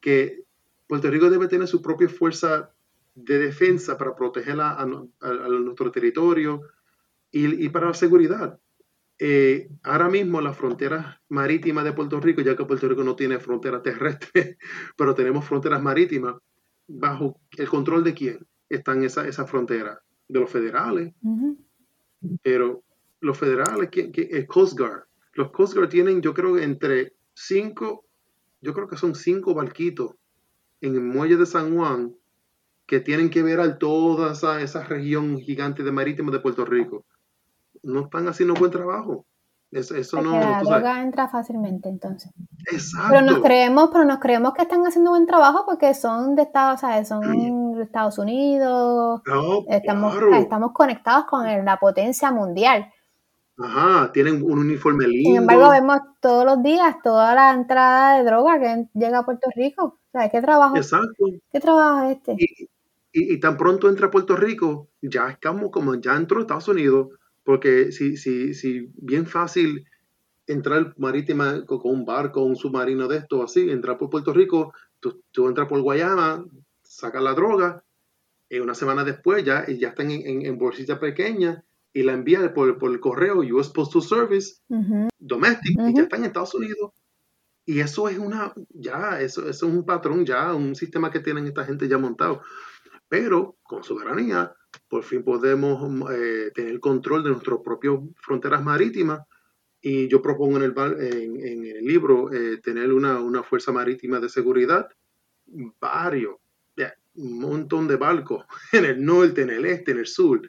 que Puerto Rico debe tener su propia fuerza de defensa para proteger a, nuestro territorio y, para la seguridad. Eh, ahora mismo las fronteras marítimas de Puerto Rico, ya que Puerto Rico no tiene frontera terrestre, [laughs] pero tenemos fronteras marítimas, ¿bajo el control de quién están esas esa fronteras? De los federales. Pero los federales, el Coast Guard, los Coast Guard tienen, yo creo, entre cinco, yo creo que son cinco barquitos en el muelle de San Juan que tienen que ver a toda esa, esa región gigante de marítimo de Puerto Rico. No están haciendo buen trabajo. Eso, eso no. La droga entra fácilmente, entonces. Exacto. Pero nos creemos, pero nos creemos que están haciendo buen trabajo porque son de Estados, ¿sabes? Son [clears throat] de Estados Unidos. No, estamos, estamos conectados con la potencia mundial. Ajá, tienen un uniforme lindo. Sin embargo, vemos todos los días toda la entrada de droga que llega a Puerto Rico. O sea, ¿qué trabajo? Exacto. ¿Qué trabajo es este? Y, tan pronto entra a Puerto Rico, ya estamos como ya entró a Estados Unidos, porque si, si, si bien fácil entrar marítima con, un barco, un submarino de esto, así, entrar por Puerto Rico, tú, tú entras por Guayama, sacas la droga, y una semana después ya, ya están en, en, en bolsitas pequeñas y la envía por, por el correo US Postal Service doméstico y ya está en Estados Unidos. Y eso es una, ya, eso, eso, es un patrón, ya, un sistema que tienen esta gente ya montado. Pero con soberanía, por fin podemos eh, tener control de nuestras propias fronteras marítimas. Y yo propongo en el, en, en el libro eh, tener una, una, fuerza marítima de seguridad, varios, un montón de barcos [laughs] en el norte, en el este, en el sur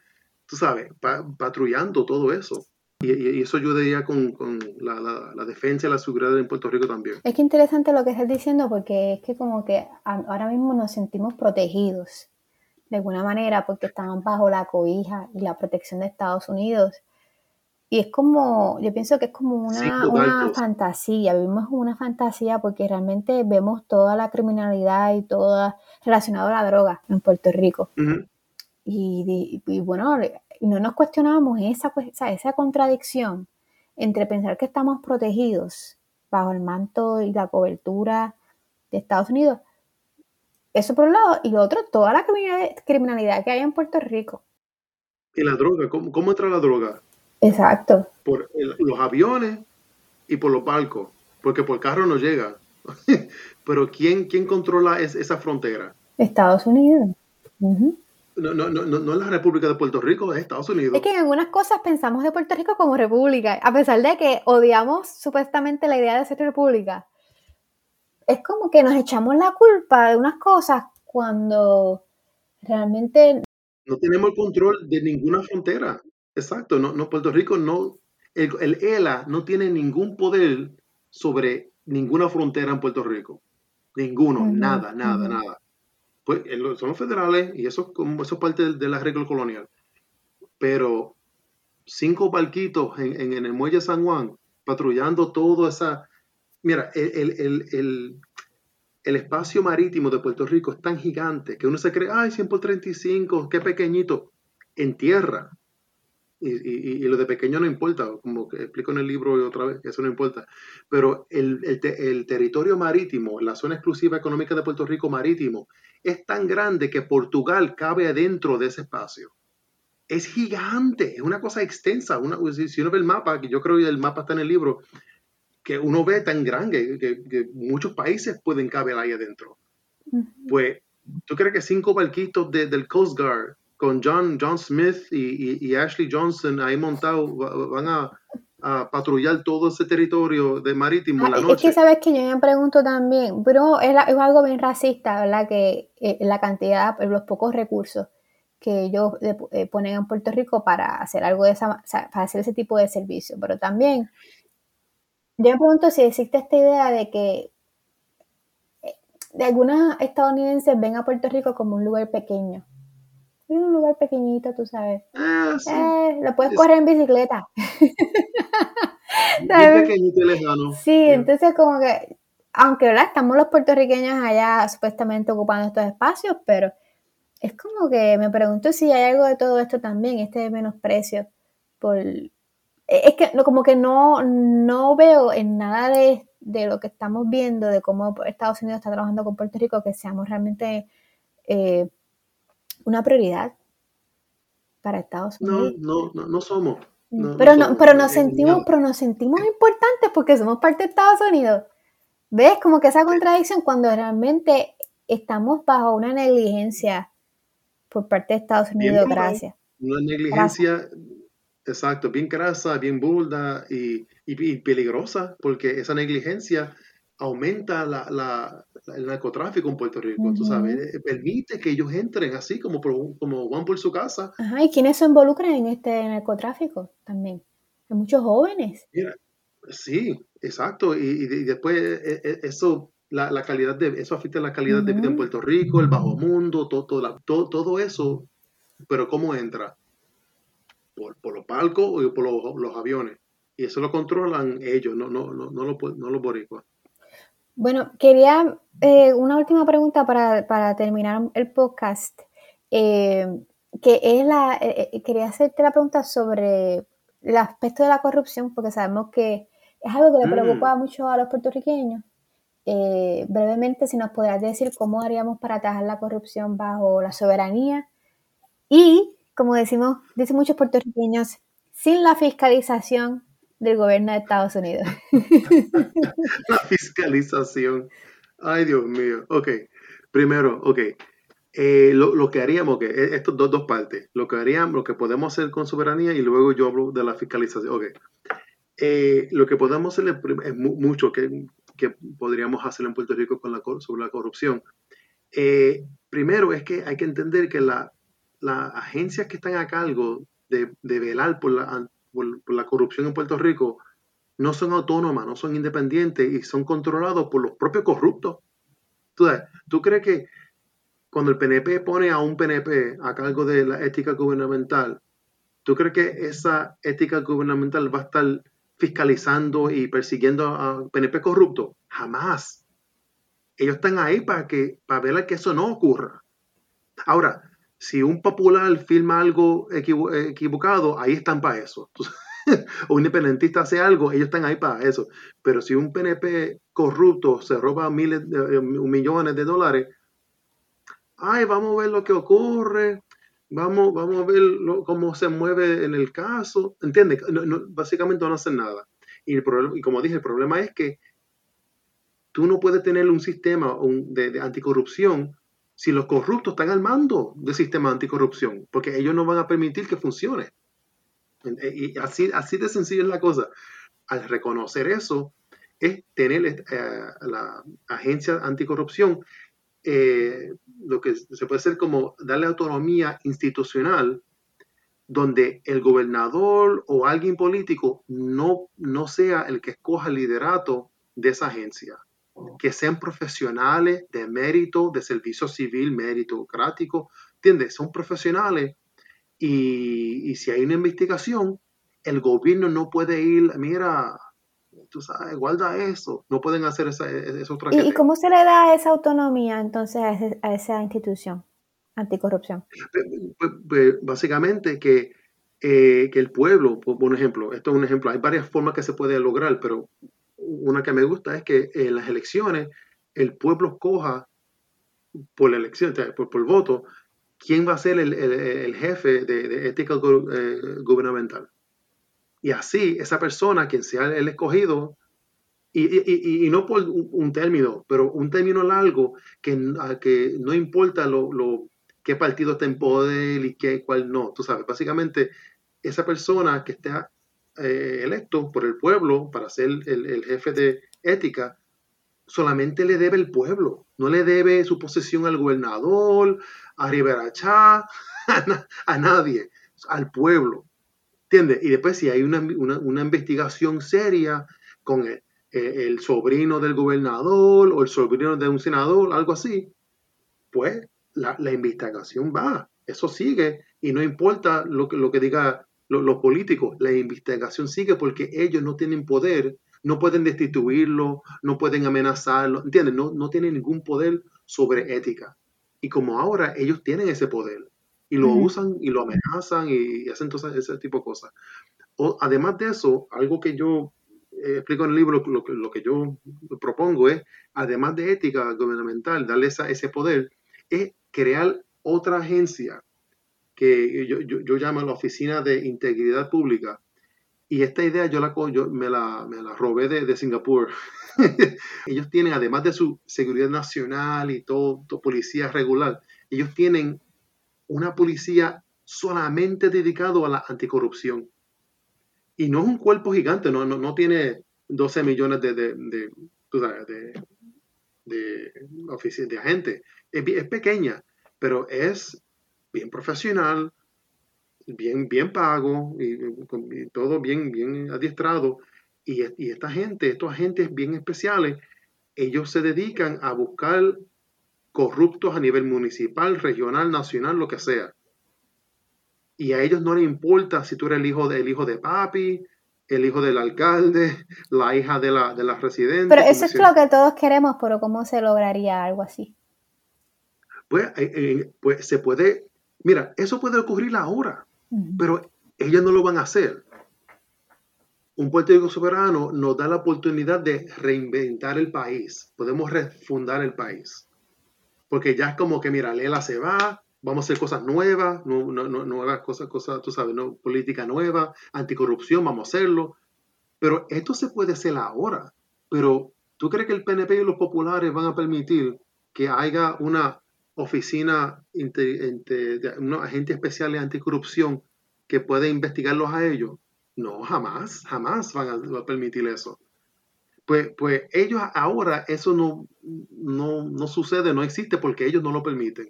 tú sabes, patrullando todo eso. Y, eso ayudaría con, con la, la, defensa y la seguridad en Puerto Rico también. Es que interesante lo que estás diciendo porque es que como que ahora mismo nos sentimos protegidos de alguna manera porque estamos bajo la cobija y la protección de Estados Unidos. Y es como, yo pienso que es como una, una fantasía, vivimos una fantasía porque realmente vemos toda la criminalidad y todo relacionado a la droga en Puerto Rico. Y, bueno, no nos cuestionamos esa, esa contradicción entre pensar que estamos protegidos bajo el manto y la cobertura de Estados Unidos. Eso por un lado. Y lo otro, toda la criminalidad que hay en Puerto Rico. ¿Y la droga? ¿Cómo, entra la droga? Exacto. Por los aviones y por los barcos, porque por carro no llega. [laughs] Pero ¿quién, quién controla esa frontera? Estados Unidos. No, no, no, no es la República de Puerto Rico, es Estados Unidos. Es que en algunas cosas pensamos de Puerto Rico como república, a pesar de que odiamos supuestamente la idea de ser república. Es como que nos echamos la culpa de unas cosas cuando realmente... No tenemos el control de ninguna frontera. Exacto, no, no Puerto Rico no... El, el ELA no tiene ningún poder sobre ninguna frontera en Puerto Rico. Ninguno, nada, nada, nada. Pues son los federales y eso, eso es parte del, arreglo colonial. Pero cinco barquitos en, el muelle San Juan, patrullando toda esa... Mira, el, espacio marítimo de Puerto Rico es tan gigante que uno se cree, ay, 100 por 35, qué pequeñito. En tierra, y, lo de pequeño no importa, como explico en el libro otra vez, eso no importa, pero el, el, territorio marítimo, la zona exclusiva económica de Puerto Rico marítimo, es tan grande que Portugal cabe adentro de ese espacio. Es gigante, es una cosa extensa. Una, si uno ve el mapa, que yo creo que el mapa está en el libro, que uno ve tan grande que, muchos países pueden caber ahí adentro. Pues, ¿tú crees que cinco barquitos del Coast Guard con John, John Smith y, Ashley Johnson ahí montados van a, patrullar todo ese territorio de marítimo en la noche. Es que sabes que yo me pregunto también, pero es, algo bien racista, ¿verdad? Que eh, la cantidad, los pocos recursos que ellos eh, ponen en Puerto Rico para hacer algo de esa, para hacer ese tipo de servicio. Pero también, yo me pregunto si existe esta idea de que eh, de algunos estadounidenses ven a Puerto Rico como un lugar pequeño es un lugar pequeñito, tú sabes. Ah, eh, lo puedes correr en bicicleta. [laughs] pequeñito y lejano. Sí, entonces como que, aunque ¿verdad? estamos los puertorriqueños allá supuestamente ocupando estos espacios, pero es como que me pregunto si hay algo de todo esto también, este menosprecio por... E, es que como que no, no veo en nada de, de lo que estamos viendo, de cómo Estados Unidos está trabajando con Puerto Rico, que seamos realmente eh, una prioridad para Estados Unidos. No, no, no, somos. pero, no, pero nos sentimos, pero nos sentimos importantes porque somos parte de Estados Unidos. ¿Ves? Como que esa contradicción cuando realmente estamos bajo una negligencia por parte de Estados Unidos, gracias. Una negligencia, exacto, bien grasa, bien burda y, y, peligrosa, porque esa negligencia aumenta la, el narcotráfico en Puerto Rico, tú sabes, eh, permite que ellos entren así como, como van por su casa. Ajá, ¿y quiénes se involucran en este narcotráfico también? Hay muchos jóvenes. sí, exacto, y, después eh, eh, eso, la, calidad de, eso afecta la calidad de vida en Puerto Rico, el bajo mundo, todo, todo, todo, eso, pero ¿cómo entra? Por, por los palcos o por los, los, aviones. Y eso lo controlan ellos, no, no, no, no, los, no los boricuas. Bueno, quería eh, una última pregunta para, terminar el podcast, eh, que es la, eh, quería hacerte la pregunta sobre el aspecto de la corrupción, porque sabemos que es algo que le preocupa mm. mucho a los puertorriqueños. brevemente, si nos podrías decir cómo haríamos para atajar la corrupción bajo la soberanía y, como decimos, dicen muchos puertorriqueños, sin la fiscalización del gobierno de Estados Unidos. [laughs] La fiscalización. Ay, Dios mío. Ok. Primero, ok. Eh, lo, que haríamos, que okay, estos dos, dos partes, lo que haríamos, lo que podemos hacer con soberanía y luego yo hablo de la fiscalización. Ok. Eh, lo que podemos hacer es, mucho que, que, podríamos hacer en Puerto Rico con la, sobre la corrupción. Eh, primero es que hay que entender que las agencias que están a cargo de, velar por la, por, la corrupción en Puerto Rico no son autónomas, no son independientes y son controlados por los propios corruptos. ¿Tú, ¿Tú crees que cuando el PNP pone a un PNP a cargo de la ética gubernamental, ¿tú crees que esa ética gubernamental va a estar fiscalizando y persiguiendo a PNP corrupto? Jamás. Ellos están ahí para, que, para ver que eso no ocurra. Ahora, si un popular firma algo equivocado, ahí están para eso. [laughs] o un independentista hace algo, ellos están ahí para eso. Pero si un PNP corrupto se roba miles de, eh, millones de dólares, ay, vamos a ver lo que ocurre, vamos, vamos a ver cómo se mueve en el caso, ¿entiendes? básicamente no hacen nada. Y como dije, el problema es que tú no puedes tener un sistema de, anticorrupción si los corruptos están al mando del sistema anticorrupción, porque ellos no van a permitir que funcione. Y así, así de sencillo es la cosa. Al reconocer eso, es tener eh, la agencia anticorrupción, eh, lo que se puede hacer como darle autonomía institucional, donde el gobernador o alguien político no, no sea el que escoja el liderato de esa agencia que sean profesionales de mérito, de servicio civil, meritocrático, ¿entiendes? Son profesionales y, si hay una investigación, el gobierno no puede ir, mira, tú sabes, guarda eso, no pueden hacer esa, otra ¿Y, ¿Y, cómo se le da esa autonomía entonces a, esa institución anticorrupción? Pues, pues, pues, básicamente que, eh, que el pueblo, por, ejemplo, esto es un ejemplo, hay varias formas que se puede lograr, pero una que me gusta es que en las elecciones el pueblo coja por la elección, por, por voto, quién va a ser el, jefe de, ética eh, gubernamental. Y así, esa persona, quien sea el escogido, y, no por un, término, pero un término largo que, que no importa lo, qué partido está en poder y qué, cuál no. Tú sabes, básicamente, esa persona que está eh, electo por el pueblo para ser el, jefe de ética, solamente le debe el pueblo, no le debe su posesión al gobernador, a Rivera Chá, [laughs] a, nadie, al pueblo. ¿Entiendes? Y después si hay una, investigación seria con el, sobrino del gobernador o el sobrino de un senador, algo así, pues la, la investigación va, eso sigue y no importa lo lo que diga los, políticos, la investigación sigue porque ellos no tienen poder, no pueden destituirlo, no pueden amenazarlo, ¿entienden? No, no tienen ningún poder sobre ética. Y como ahora ellos tienen ese poder y lo usan y lo amenazan y, hacen todo ese tipo de cosas. O, además de eso, algo que yo eh, explico en el libro, lo, lo, que yo propongo es, además de ética gubernamental, darle ese poder, es crear otra agencia que yo, yo, llamo la Oficina de Integridad Pública. Y esta idea yo, la, me, la, me la robé de, Singapur. [laughs] ellos tienen, además de su seguridad nacional y todo, policía regular, ellos tienen una policía solamente dedicado a la anticorrupción. Y no es un cuerpo gigante, no, no, no tiene 12 millones de, de, de, de, de, agentes. Es, es, pequeña, pero es bien profesional, bien, bien pago y, todo bien, bien adiestrado. Y, y, esta gente, estos agentes bien especiales, ellos se dedican a buscar corruptos a nivel municipal, regional, nacional, lo que sea. Y a ellos no les importa si tú eres el hijo, de, hijo de papi, el hijo del alcalde, [laughs] la hija de la, de la residente. Pero eso es lo que todos queremos, pero ¿cómo se lograría algo así? Pues, eh, eh, pues se puede Mira, eso puede ocurrir ahora, pero ellos no lo van a hacer. Un político soberano nos da la oportunidad de reinventar el país. Podemos refundar el país. Porque ya es como que, mira, Lela se va, vamos a hacer cosas nuevas, nuevas cosas, cosas, tú sabes, ¿no? política nueva, anticorrupción, vamos a hacerlo. Pero esto se puede hacer ahora. Pero, ¿tú crees que el PNP y los populares van a permitir que haya una oficina, de unos agentes especiales anticorrupción que puede investigarlos a ellos. No, jamás, jamás van a, permitir eso. Pues, pues ellos ahora eso no, no, sucede, no existe porque ellos no lo permiten.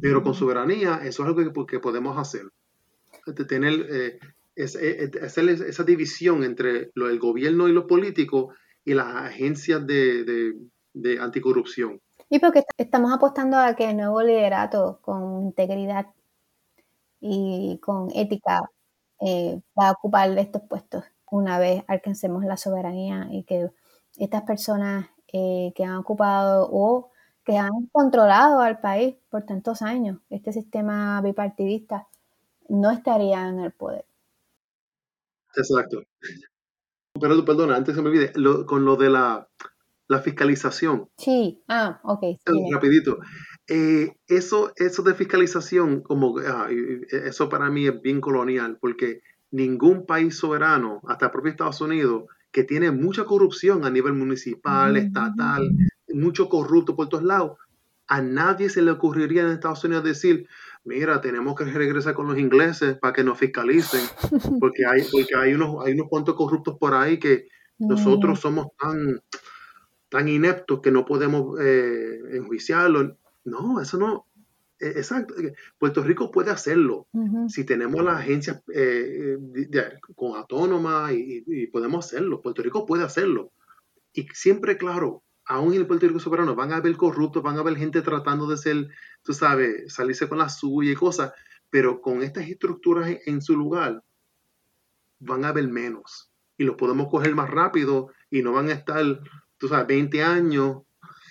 Pero con soberanía eso es algo que, podemos hacer. Tener eh, eh, esa división entre lo, el gobierno y los políticos y las agencias de anticorrupción. Y porque estamos apostando a que el nuevo liderato con integridad y con ética eh, va a ocupar estos puestos una vez alcancemos la soberanía y que estas personas eh, que han ocupado o que han controlado al país por tantos años, este sistema bipartidista, no estarían en el poder. Exacto. Pero perdona, antes se me olvide, con lo de la, fiscalización. Sí, ah, ok. Rapidito. Eh, eso, eso de fiscalización, como ah, eso para mí es bien colonial, porque ningún país soberano, hasta el propio Estados Unidos, que tiene mucha corrupción a nivel municipal, estatal, mucho corrupto por todos lados, a nadie se le ocurriría en Estados Unidos decir, mira, tenemos que regresar con los ingleses para que nos fiscalicen, [laughs] porque hay, porque hay unos, hay unos cuantos corruptos por ahí que nosotros somos tan, tan ineptos que no podemos eh, enjuiciarlo. No, eso no. E, exacto. Puerto Rico puede hacerlo. Si tenemos las agencias eh, con autónoma y, podemos hacerlo. Puerto Rico puede hacerlo. Y siempre, claro, aún en el Puerto Rico soberano van a haber corruptos, van a haber gente tratando de ser, tú sabes, salirse con la suya y cosas, pero con estas estructuras en, su lugar, van a haber menos. Y los podemos coger más rápido y no van a estar, tú sabes, 20 años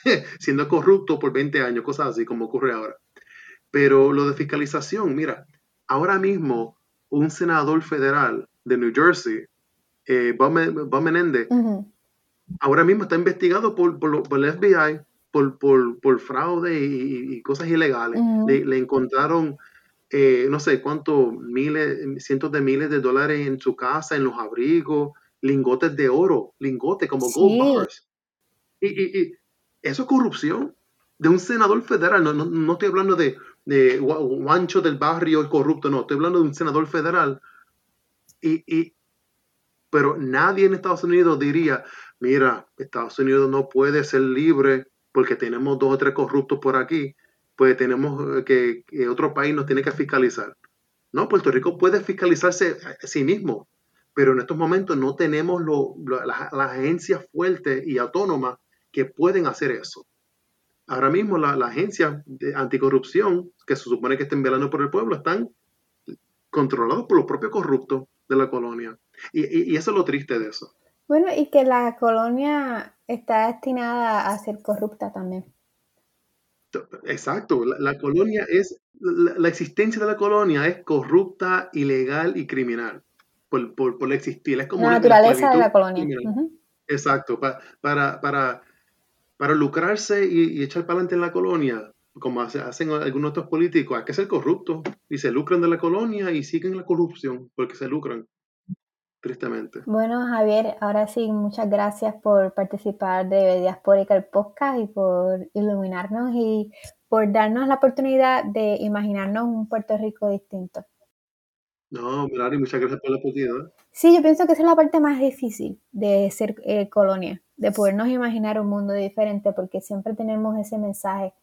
[laughs] siendo corrupto por 20 años, cosas así como ocurre ahora. Pero lo de fiscalización, mira, ahora mismo un senador federal de New Jersey, eh, Bob, Menendez, ahora mismo está investigado por, por, el FBI por, por, fraude y, cosas ilegales. le, encontraron, eh, no sé cuántos miles, cientos de miles de dólares en su casa, en los abrigos, lingotes de oro, lingotes como gold bars. Y, eso es corrupción de un senador federal. No, no, estoy hablando de, de, guancho del barrio corrupto, no, estoy hablando de un senador federal. Y, pero nadie en Estados Unidos diría, mira, Estados Unidos no puede ser libre porque tenemos dos o tres corruptos por aquí, pues tenemos que, otro país nos tiene que fiscalizar. No, Puerto Rico puede fiscalizarse a sí mismo, pero en estos momentos no tenemos las agencias fuertes y autónomas que pueden hacer eso. Ahora mismo la, agencia de anticorrupción, que se supone que estén velando por el pueblo, están controlados por los propios corruptos de la colonia. Y, eso es lo triste de eso. Bueno, y que la colonia está destinada a ser corrupta también. Exacto, la, colonia es, la, existencia de la colonia es corrupta, ilegal y criminal por, por, existir. Es como la naturaleza de la colonia. Exacto, para, para para lucrarse y, echar para adelante en la colonia, como hacen algunos otros políticos, hay que ser corruptos y se lucran de la colonia y siguen la corrupción porque se lucran, tristemente. Bueno, Javier, ahora sí, muchas gracias por participar de Diaspórica, el podcast, y por iluminarnos y por darnos la oportunidad de imaginarnos un Puerto Rico distinto. No, Melanie, muchas gracias por la oportunidad. Sí, yo pienso que esa es la parte más difícil de ser eh, colonia, de podernos imaginar un mundo diferente, porque siempre tenemos ese mensaje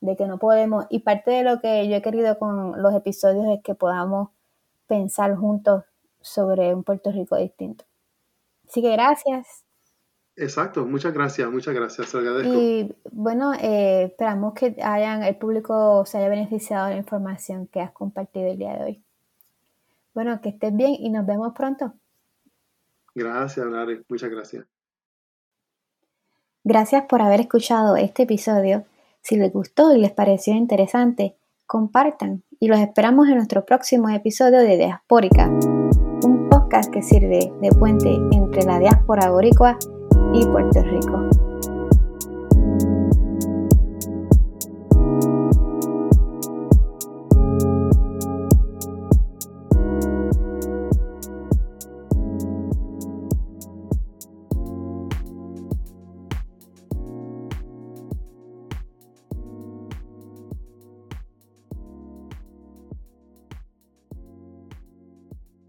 de que no podemos, y parte de lo que yo he querido con los episodios es que podamos pensar juntos sobre un Puerto Rico distinto. Así que gracias. Exacto, muchas gracias, muchas gracias, Y bueno, eh, esperamos que hayan, el público se haya beneficiado de la información que has compartido el día de hoy. Bueno, que estés bien y nos vemos pronto. Gracias, Lari. Muchas gracias. Gracias por haber escuchado este episodio. Si les gustó y les pareció interesante, compartan y los esperamos en nuestro próximo episodio de Diaspórica, un podcast que sirve de puente entre la diáspora boricua y Puerto Rico.